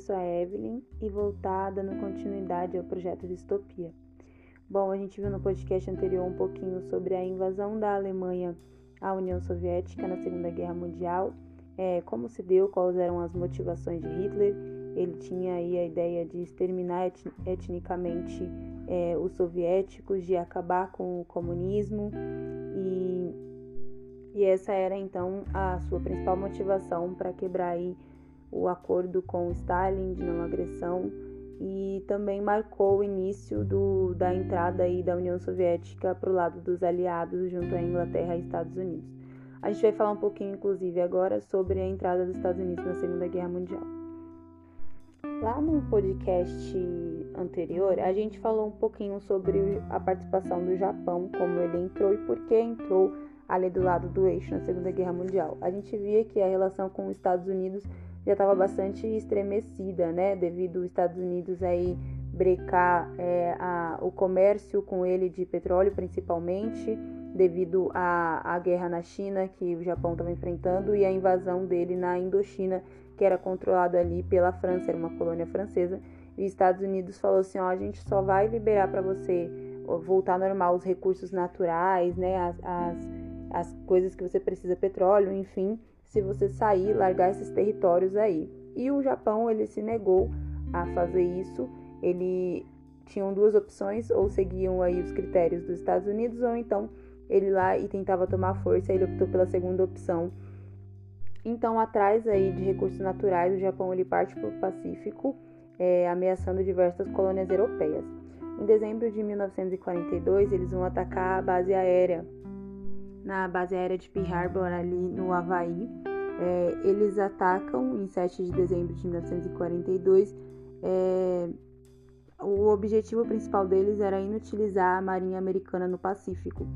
sou a Evelyn e estar dando continuidade ao projeto Distopia. Bom, a gente viu no podcast anterior um pouquinho sobre a invasão da Alemanha à União Soviética na Segunda Guerra Mundial, é, como se deu, quais eram as motivações de Hitler. Ele tinha aí a ideia de exterminar etnicamente é, os soviéticos, de acabar com o comunismo e, e essa era então a sua principal motivação para quebrar aí o acordo com Stalin de não agressão e também marcou o início do, da entrada aí da União Soviética para o lado dos aliados junto à Inglaterra e Estados Unidos. A gente vai falar um pouquinho, inclusive, agora sobre a entrada dos Estados Unidos na Segunda Guerra Mundial. Lá no podcast anterior, a gente falou um pouquinho sobre a participação do Japão, como ele entrou e por que entrou ali do lado do eixo na Segunda Guerra Mundial. A gente via que a relação com os Estados Unidos já estava bastante estremecida, né? Devido os Estados Unidos aí brecar é, a, o comércio com ele de petróleo, principalmente, devido à, guerra na China que o Japão estava enfrentando e a invasão dele na Indochina, que era controlado ali pela França, era uma colônia francesa. E os Estados Unidos falou assim: ó, a gente só vai liberar para você voltar normal os recursos naturais, né? As, as, as coisas que você precisa, petróleo, enfim se você sair, largar esses territórios aí. E o Japão, ele se negou a fazer isso. Ele tinham duas opções, ou seguiam aí os critérios dos Estados Unidos, ou então ele lá e tentava tomar força, ele optou pela segunda opção. Então, atrás aí de recursos naturais, o Japão ele parte para o Pacífico, é, ameaçando diversas colônias europeias. Em dezembro de 1942, eles vão atacar a base aérea na base aérea de Pearl Harbor, ali no Havaí. É, eles atacam em 7 de dezembro de 1942. É, o objetivo principal deles era inutilizar a marinha americana no Pacífico.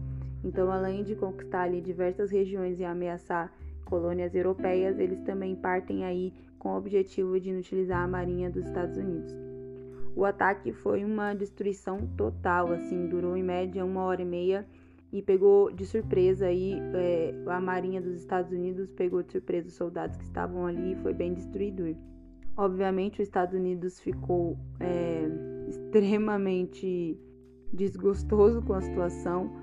Então, além de conquistar ali diversas regiões e ameaçar colônias europeias, eles também partem aí com o objetivo de inutilizar a marinha dos Estados Unidos. O ataque foi uma destruição total, assim, durou em média uma hora e meia e pegou de surpresa aí é, a Marinha dos Estados Unidos pegou de surpresa os soldados que estavam ali e foi bem destruidor. Obviamente, os Estados Unidos ficou é, extremamente desgostoso com a situação,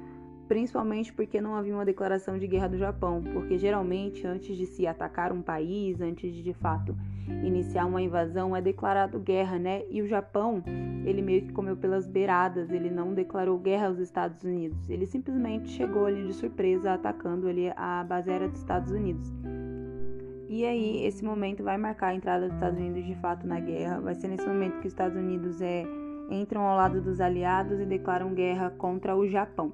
principalmente porque não havia uma declaração de guerra do Japão, porque geralmente antes de se atacar um país, antes de de fato iniciar uma invasão, é declarado guerra, né? E o Japão, ele meio que comeu pelas beiradas, ele não declarou guerra aos Estados Unidos. Ele simplesmente chegou ali de surpresa atacando ali a base aérea dos Estados Unidos. E aí, esse momento vai marcar a entrada dos Estados Unidos de fato na guerra. Vai ser nesse momento que os Estados Unidos é, entram ao lado dos aliados e declaram guerra contra o Japão.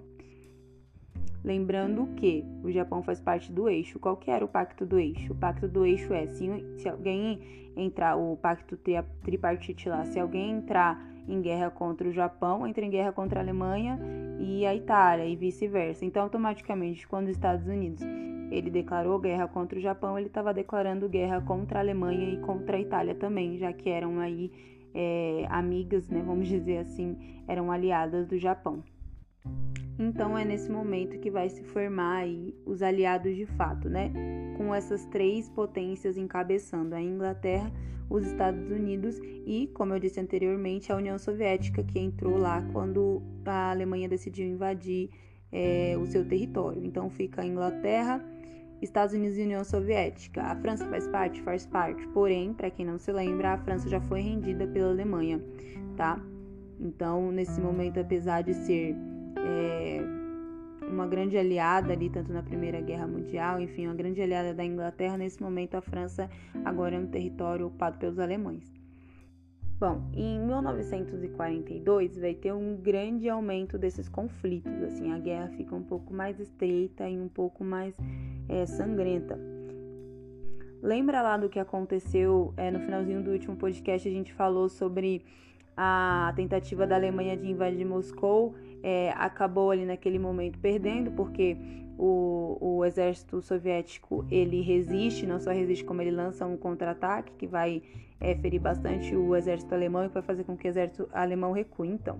Lembrando que o Japão faz parte do eixo. Qual que era o pacto do eixo? O pacto do eixo é se, se alguém entrar, o pacto tripartite lá, se alguém entrar em guerra contra o Japão, entra em guerra contra a Alemanha e a Itália e vice-versa. Então, automaticamente, quando os Estados Unidos ele declarou guerra contra o Japão, ele estava declarando guerra contra a Alemanha e contra a Itália também, já que eram aí é, amigas, né, vamos dizer assim, eram aliadas do Japão. Então é nesse momento que vai se formar aí os aliados de fato, né? Com essas três potências encabeçando a Inglaterra, os Estados Unidos e, como eu disse anteriormente, a União Soviética, que entrou lá quando a Alemanha decidiu invadir é, o seu território. Então fica a Inglaterra, Estados Unidos e União Soviética. A França faz parte? Faz parte. Porém, para quem não se lembra, a França já foi rendida pela Alemanha, tá? Então, nesse momento, apesar de ser é, uma grande aliada ali, tanto na Primeira Guerra Mundial, enfim, uma grande aliada da Inglaterra. Nesse momento, a França agora é um território ocupado pelos alemães. Bom, em 1942 vai ter um grande aumento desses conflitos, assim, a guerra fica um pouco mais estreita e um pouco mais é, sangrenta. Lembra lá do que aconteceu é, no finalzinho do último podcast? A gente falou sobre a tentativa da Alemanha de invadir Moscou é, acabou ali naquele momento perdendo, porque o, o exército soviético ele resiste, não só resiste como ele lança um contra-ataque que vai é, ferir bastante o exército alemão e vai fazer com que o exército alemão recue. Então,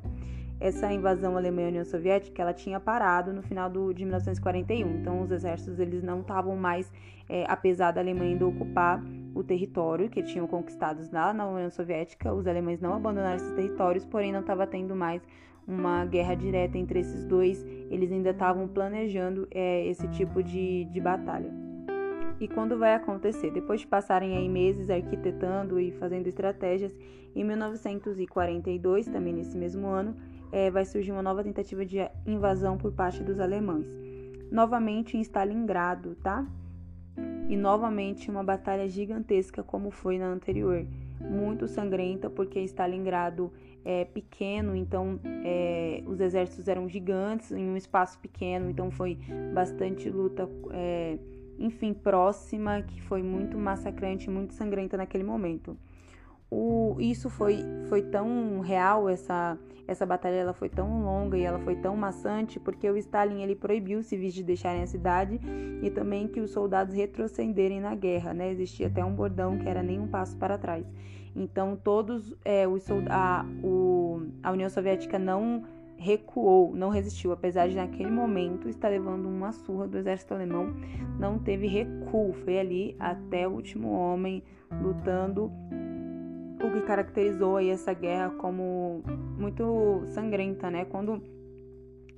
essa invasão alemã à União Soviética ela tinha parado no final do, de 1941. Então, os exércitos eles não estavam mais, é, apesar da Alemanha ainda ocupar o território que tinham conquistado lá na União Soviética. Os alemães não abandonaram esses territórios, porém não estava tendo mais uma guerra direta entre esses dois. Eles ainda estavam planejando é, esse tipo de, de batalha. E quando vai acontecer? Depois de passarem aí meses arquitetando e fazendo estratégias, em 1942, também nesse mesmo ano, é, vai surgir uma nova tentativa de invasão por parte dos alemães. Novamente em Stalingrado, tá? E novamente uma batalha gigantesca como foi na anterior. Muito sangrenta, porque Stalingrado é pequeno, então é, os exércitos eram gigantes em um espaço pequeno, então foi bastante luta. É, enfim, próxima, que foi muito massacrante, muito sangrenta naquele momento. O, isso foi, foi tão real, essa, essa batalha ela foi tão longa e ela foi tão maçante, porque o Stalin ele proibiu os civis de deixarem a cidade e também que os soldados retrocederem na guerra, né? Existia até um bordão que era nem um passo para trás. Então todos é, os a, o, a União Soviética não recuou, não resistiu, apesar de naquele momento estar levando uma surra do exército alemão, não teve recuo, foi ali até o último homem lutando, o que caracterizou aí essa guerra como muito sangrenta, né? Quando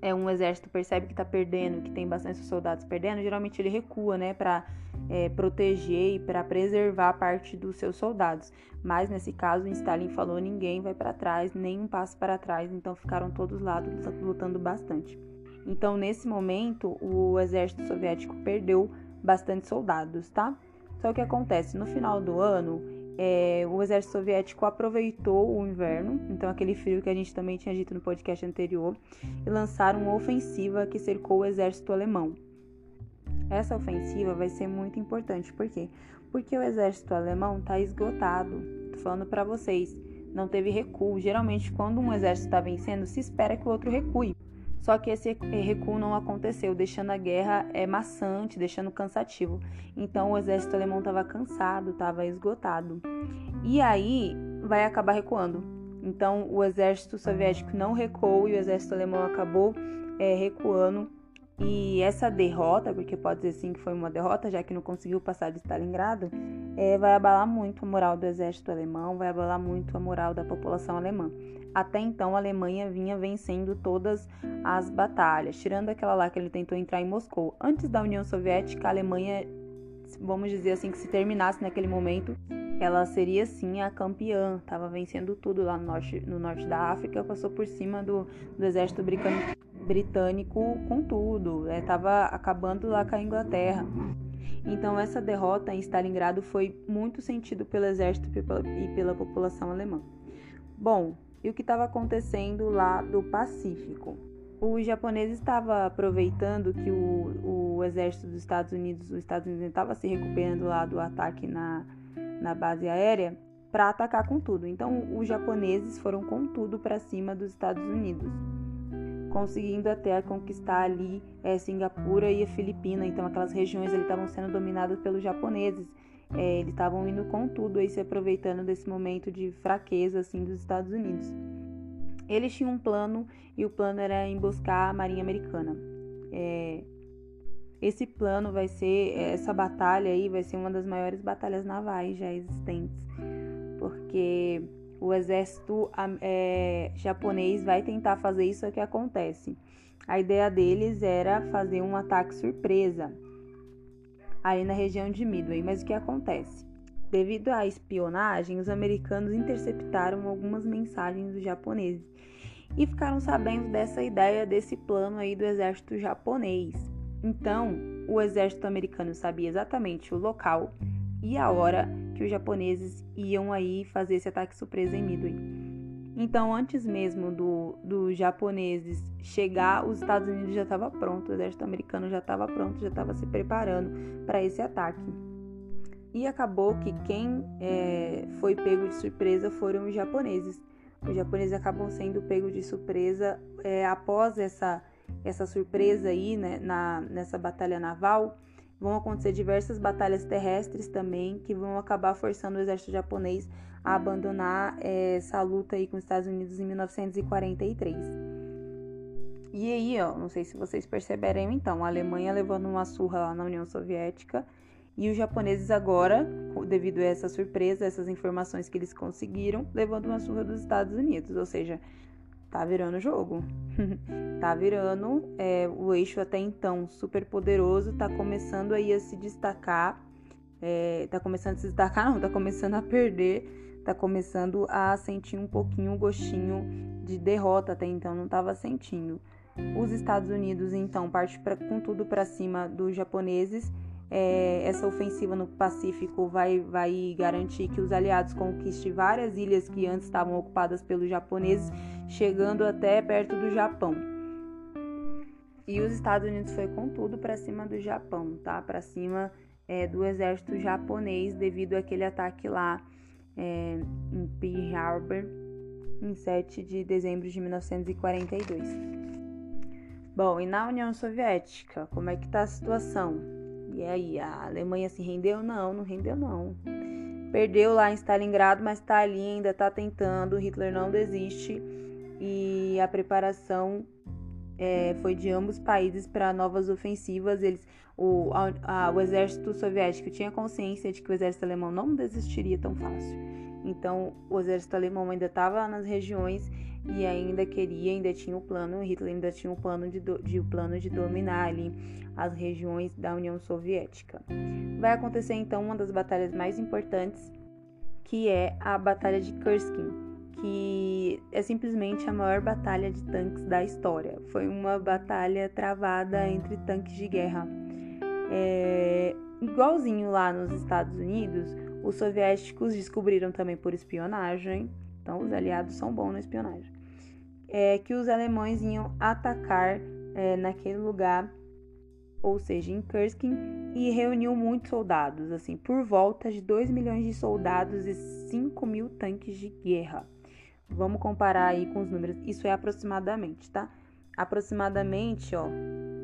é um exército percebe que está perdendo, que tem bastante soldados perdendo, geralmente ele recua, né, para é, proteger e para preservar parte dos seus soldados. Mas nesse caso, Stalin falou: ninguém vai para trás, nem um passo para trás. Então ficaram todos lá lutando bastante. Então nesse momento, o exército soviético perdeu bastante soldados, tá? Só que acontece no final do ano é, o exército soviético aproveitou o inverno, então aquele frio que a gente também tinha dito no podcast anterior, e lançaram uma ofensiva que cercou o exército alemão. Essa ofensiva vai ser muito importante, por quê? Porque o exército alemão está esgotado. Tô falando para vocês, não teve recuo. Geralmente, quando um exército está vencendo, se espera que o outro recue. Só que esse recuo não aconteceu, deixando a guerra é, maçante, deixando cansativo. Então o exército alemão estava cansado, estava esgotado. E aí vai acabar recuando. Então o exército soviético não recuou e o exército alemão acabou é, recuando. E essa derrota, porque pode dizer sim que foi uma derrota, já que não conseguiu passar de Stalingrado, é, vai abalar muito a moral do exército alemão, vai abalar muito a moral da população alemã. Até então, a Alemanha vinha vencendo todas as batalhas, tirando aquela lá que ele tentou entrar em Moscou. Antes da União Soviética, a Alemanha, vamos dizer assim, que se terminasse naquele momento, ela seria sim a campeã, estava vencendo tudo lá no norte, no norte da África, passou por cima do, do exército britânico com tudo, estava é, acabando lá com a Inglaterra. Então essa derrota em Stalingrado foi muito sentido pelo exército e pela população alemã. Bom, e o que estava acontecendo lá do Pacífico. Os japoneses estavam aproveitando que o, o exército dos Estados Unidos, os Estados Unidos estava se recuperando lá do ataque na, na base aérea para atacar com tudo. Então os japoneses foram com tudo para cima dos Estados Unidos, conseguindo até conquistar ali é, Singapura e a Filipina. Então aquelas regiões ali estavam sendo dominadas pelos japoneses é, eles estavam indo com tudo aí se aproveitando desse momento de fraqueza assim dos Estados Unidos. Eles tinham um plano e o plano era emboscar a Marinha Americana. É, esse plano vai ser essa batalha aí vai ser uma das maiores batalhas navais já existentes, porque o exército é, japonês vai tentar fazer isso é que acontece. A ideia deles era fazer um ataque surpresa ali na região de Midway. Mas o que acontece? Devido à espionagem, os americanos interceptaram algumas mensagens dos japoneses e ficaram sabendo dessa ideia, desse plano aí do exército japonês. Então, o exército americano sabia exatamente o local e a hora que os japoneses iam aí fazer esse ataque surpresa em Midway. Então, antes mesmo dos do japoneses chegar, os Estados Unidos já estava pronto, o exército americano já estava pronto, já estava se preparando para esse ataque. E acabou que quem é, foi pego de surpresa foram os japoneses. Os japoneses acabam sendo pegos de surpresa é, após essa, essa surpresa aí né, na, nessa batalha naval. Vão acontecer diversas batalhas terrestres também que vão acabar forçando o exército japonês a abandonar essa luta aí com os Estados Unidos em 1943. E aí, ó, não sei se vocês perceberam então, a Alemanha levando uma surra lá na União Soviética E os japoneses agora, devido a essa surpresa, essas informações que eles conseguiram, levando uma surra dos Estados Unidos. Ou seja, tá virando jogo. tá virando. É, o eixo até então super poderoso tá começando aí a se destacar. É, tá começando a se destacar, não, tá começando a perder. Tá começando a sentir um pouquinho o gostinho de derrota até então, não estava sentindo. Os Estados Unidos, então, parte pra, com tudo para cima dos japoneses. É, essa ofensiva no Pacífico vai, vai garantir que os aliados conquistem várias ilhas que antes estavam ocupadas pelos japoneses, chegando até perto do Japão. E os Estados Unidos foi com tudo para cima do Japão, tá? Para cima é, do exército japonês devido àquele ataque lá é, em Pearl Harbor em 7 de dezembro de 1942. Bom, e na União Soviética, como é que tá a situação? E aí, a Alemanha se rendeu? Não, não rendeu não. Perdeu lá em Stalingrado, mas tá ali, ainda tá tentando. Hitler não desiste e a preparação é, foi de ambos os países para novas ofensivas. Eles, o, a, a, o exército soviético tinha consciência de que o exército alemão não desistiria tão fácil. Então, o exército alemão ainda estava nas regiões e ainda queria, ainda tinha o plano, Hitler ainda tinha o plano de, de, o plano de dominar ali as regiões da União Soviética. Vai acontecer então uma das batalhas mais importantes, que é a Batalha de Kursk, que é simplesmente a maior batalha de tanques da história. Foi uma batalha travada entre tanques de guerra. É, igualzinho lá nos Estados Unidos, os soviéticos descobriram também por espionagem então, os aliados são bons na espionagem. É, que os alemães iam atacar é, naquele lugar, ou seja, em Kursk, e reuniu muitos soldados, assim, por volta de 2 milhões de soldados e 5 mil tanques de guerra. Vamos comparar aí com os números. Isso é aproximadamente, tá? Aproximadamente, ó,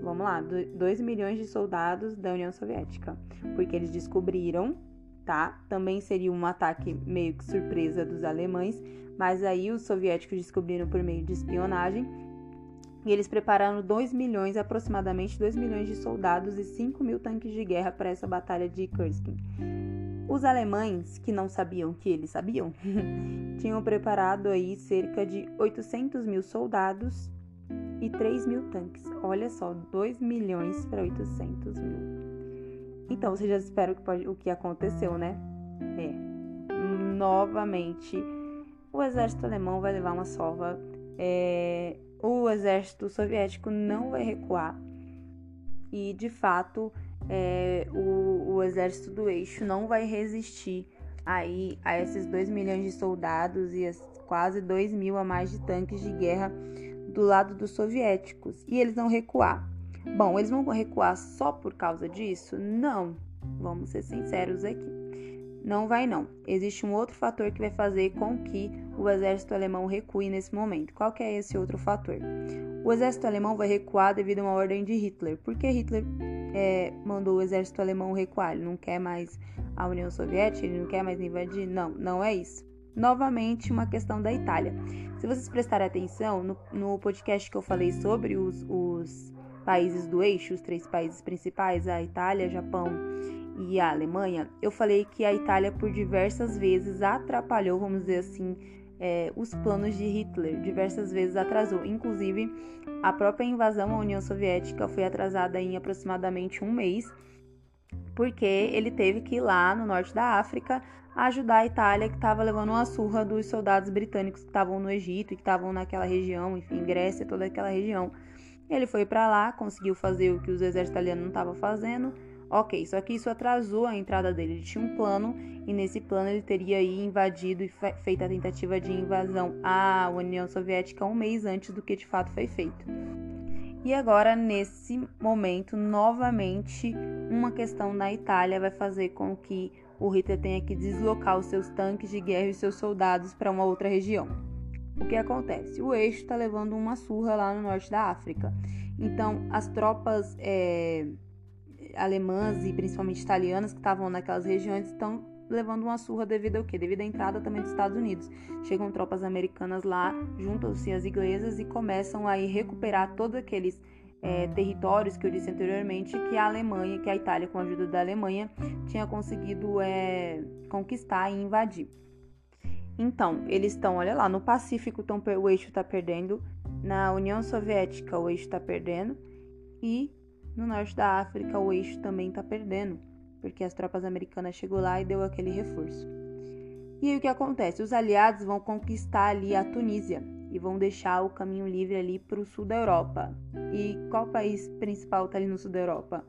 vamos lá, 2 milhões de soldados da União Soviética. Porque eles descobriram tá? Também seria um ataque meio que surpresa dos alemães, mas aí os soviéticos descobriram por meio de espionagem e eles prepararam 2 milhões, aproximadamente 2 milhões de soldados e 5 mil tanques de guerra para essa batalha de Kursk. Os alemães, que não sabiam que eles sabiam, tinham preparado aí cerca de 800 mil soldados e 3 mil tanques. Olha só, 2 milhões para 800 mil. Então, vocês já esperam que pode, o que aconteceu, né? É. Novamente, o exército alemão vai levar uma sova. É, o exército soviético não vai recuar. E, de fato, é, o, o exército do eixo não vai resistir aí a esses 2 milhões de soldados e as quase 2 mil a mais de tanques de guerra do lado dos soviéticos. E eles vão recuar. Bom, eles vão recuar só por causa disso? Não. Vamos ser sinceros aqui. Não vai não. Existe um outro fator que vai fazer com que o exército alemão recue nesse momento. Qual que é esse outro fator? O exército alemão vai recuar devido a uma ordem de Hitler. Por que Hitler é, mandou o exército alemão recuar? Ele não quer mais a União Soviética? Ele não quer mais invadir? Não, não é isso. Novamente, uma questão da Itália. Se vocês prestarem atenção, no, no podcast que eu falei sobre os, os países do eixo, os três países principais, a Itália, Japão e a Alemanha, eu falei que a Itália por diversas vezes atrapalhou, vamos dizer assim, é, os planos de Hitler, diversas vezes atrasou. Inclusive, a própria invasão à União Soviética foi atrasada em aproximadamente um mês, porque ele teve que ir lá no norte da África ajudar a Itália, que estava levando uma surra dos soldados britânicos que estavam no Egito que estavam naquela região, enfim, Grécia, toda aquela região. Ele foi para lá, conseguiu fazer o que os exércitos italianos não estavam fazendo. Ok, só que isso atrasou a entrada dele. Ele tinha um plano e nesse plano ele teria invadido e feito a tentativa de invasão à União Soviética um mês antes do que de fato foi feito. E agora, nesse momento, novamente, uma questão na Itália vai fazer com que o Hitler tenha que deslocar os seus tanques de guerra e seus soldados para uma outra região o que acontece? O eixo está levando uma surra lá no norte da África. Então, as tropas é, alemãs e principalmente italianas que estavam naquelas regiões estão levando uma surra devido ao quê? Devido à entrada também dos Estados Unidos. Chegam tropas americanas lá, juntam-se as inglesas e começam a recuperar todos aqueles é, territórios que eu disse anteriormente que a Alemanha, que a Itália, com a ajuda da Alemanha, tinha conseguido é, conquistar e invadir. Então, eles estão, olha lá, no Pacífico tão, o eixo está perdendo, na União Soviética o eixo está perdendo e no norte da África o eixo também está perdendo, porque as tropas americanas chegou lá e deu aquele reforço. E aí o que acontece? Os aliados vão conquistar ali a Tunísia, e vão deixar o caminho livre ali para o sul da Europa. E qual país principal está ali no sul da Europa?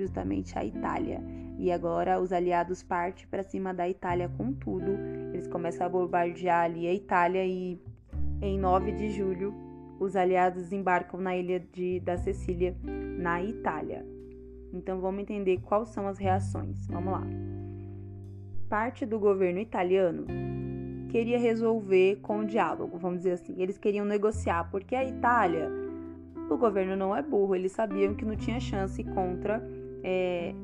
Justamente a Itália. E agora os aliados partem para cima da Itália com tudo. Eles começam a bombardear ali a Itália e em 9 de julho os aliados embarcam na ilha de, da Sicília, na Itália. Então vamos entender quais são as reações. Vamos lá. Parte do governo italiano queria resolver com diálogo, vamos dizer assim. Eles queriam negociar, porque a Itália, o governo não é burro, eles sabiam que não tinha chance contra é,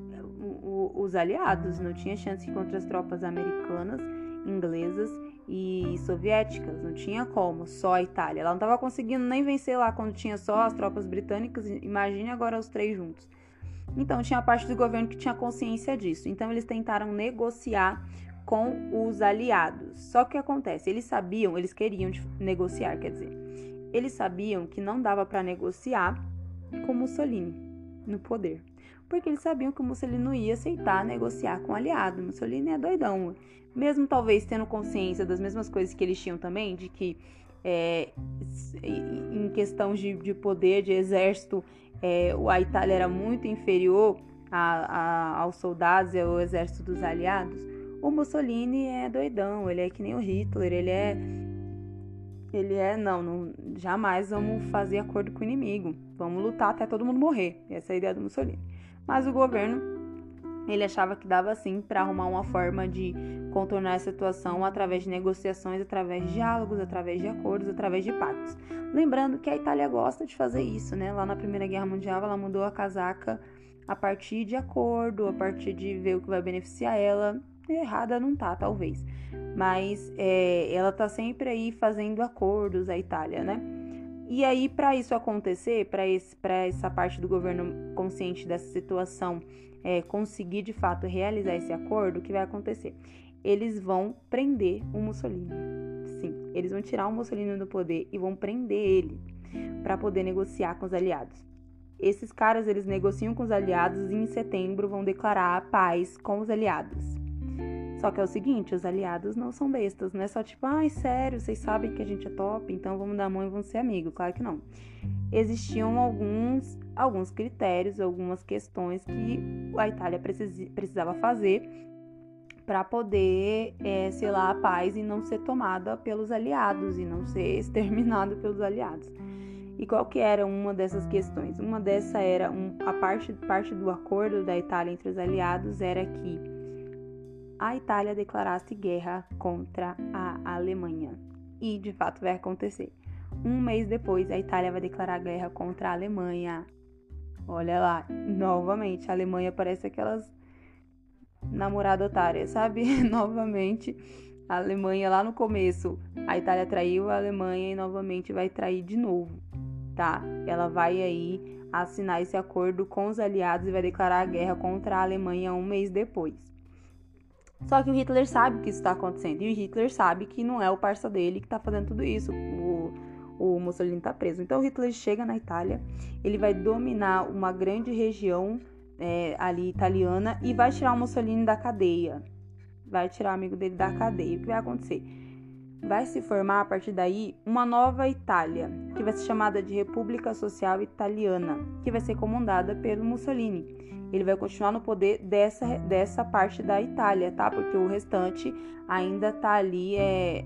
os aliados, não tinha chance contra as tropas americanas, inglesas e soviéticas, não tinha como, só a Itália. Ela não estava conseguindo nem vencer lá quando tinha só as tropas britânicas, imagine agora os três juntos. Então, tinha parte do governo que tinha consciência disso. Então, eles tentaram negociar com os aliados. Só que o que acontece? Eles sabiam, eles queriam negociar, quer dizer, eles sabiam que não dava para negociar com Mussolini no poder. Porque eles sabiam que Mussolini não ia aceitar negociar com o aliado. Mussolini é doidão. Mesmo talvez tendo consciência das mesmas coisas que eles tinham também, de que é, em questão de, de, poder, de exército, é, a Itália era muito inferior a, a, aos soldados e ao exército dos aliados o Mussolini é doidão, ele é que nem o Hitler, ele é. Ele é, não, não jamais vamos fazer acordo com o inimigo, vamos lutar até todo mundo morrer. Essa é a ideia do Mussolini. Mas o governo, ele achava que dava sim para arrumar uma forma de contornar a situação através de negociações, através de diálogos, através de acordos, através de pactos. Lembrando que a Itália gosta de fazer isso, né? Lá na Primeira Guerra Mundial, ela mudou a casaca a partir de acordo, a partir de ver o que vai beneficiar ela errada não tá, talvez. Mas é, ela tá sempre aí fazendo acordos, a Itália, né? E aí, para isso acontecer, para essa parte do governo consciente dessa situação é, conseguir de fato realizar esse acordo, o que vai acontecer? Eles vão prender o Mussolini. Sim, eles vão tirar o Mussolini do poder e vão prender ele para poder negociar com os aliados. Esses caras eles negociam com os aliados e em setembro vão declarar a paz com os aliados. Só que é o seguinte, os aliados não são bestas, não é só tipo, ai, sério, vocês sabem que a gente é top, então vamos dar a mão e vamos ser amigos. Claro que não. Existiam alguns, alguns critérios, algumas questões que a Itália precisava fazer para poder é, selar a paz e não ser tomada pelos aliados e não ser exterminada pelos aliados. E qual que era uma dessas questões? Uma dessa era um, a parte, parte do acordo da Itália entre os aliados era que a Itália declarasse guerra contra a Alemanha. E de fato vai acontecer. Um mês depois, a Itália vai declarar guerra contra a Alemanha. Olha lá, novamente, a Alemanha parece aquelas namoradas otárias, sabe? novamente, a Alemanha lá no começo, a Itália traiu a Alemanha e novamente vai trair de novo, tá? Ela vai aí assinar esse acordo com os aliados e vai declarar a guerra contra a Alemanha um mês depois. Só que o Hitler sabe que isso está acontecendo. E o Hitler sabe que não é o parça dele que está fazendo tudo isso. O, o Mussolini está preso. Então o Hitler chega na Itália, ele vai dominar uma grande região é, ali italiana e vai tirar o Mussolini da cadeia. Vai tirar o amigo dele da cadeia. O que vai acontecer? Vai se formar a partir daí uma nova Itália, que vai ser chamada de República Social Italiana, que vai ser comandada pelo Mussolini ele vai continuar no poder dessa, dessa parte da Itália, tá? Porque o restante ainda tá ali é,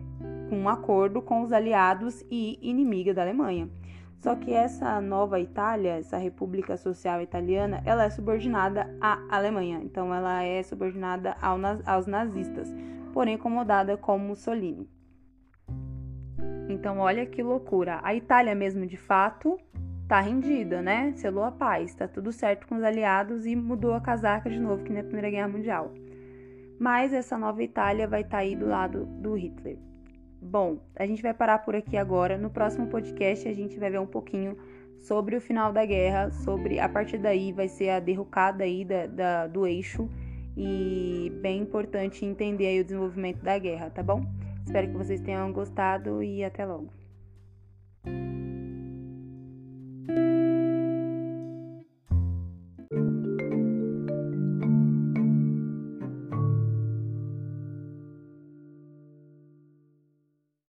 com um acordo com os aliados e inimiga da Alemanha. Só que essa nova Itália, essa República Social Italiana, ela é subordinada à Alemanha. Então ela é subordinada ao, aos nazistas, porém acomodada com Mussolini. Então olha que loucura. A Itália mesmo de fato tá rendida, né? Selou a paz, tá tudo certo com os aliados e mudou a casaca de novo que na Primeira Guerra Mundial. Mas essa nova Itália vai estar tá aí do lado do Hitler. Bom, a gente vai parar por aqui agora. No próximo podcast a gente vai ver um pouquinho sobre o final da guerra, sobre a partir daí vai ser a derrocada aí da, da, do eixo e bem importante entender aí o desenvolvimento da guerra, tá bom? Espero que vocês tenham gostado e até logo.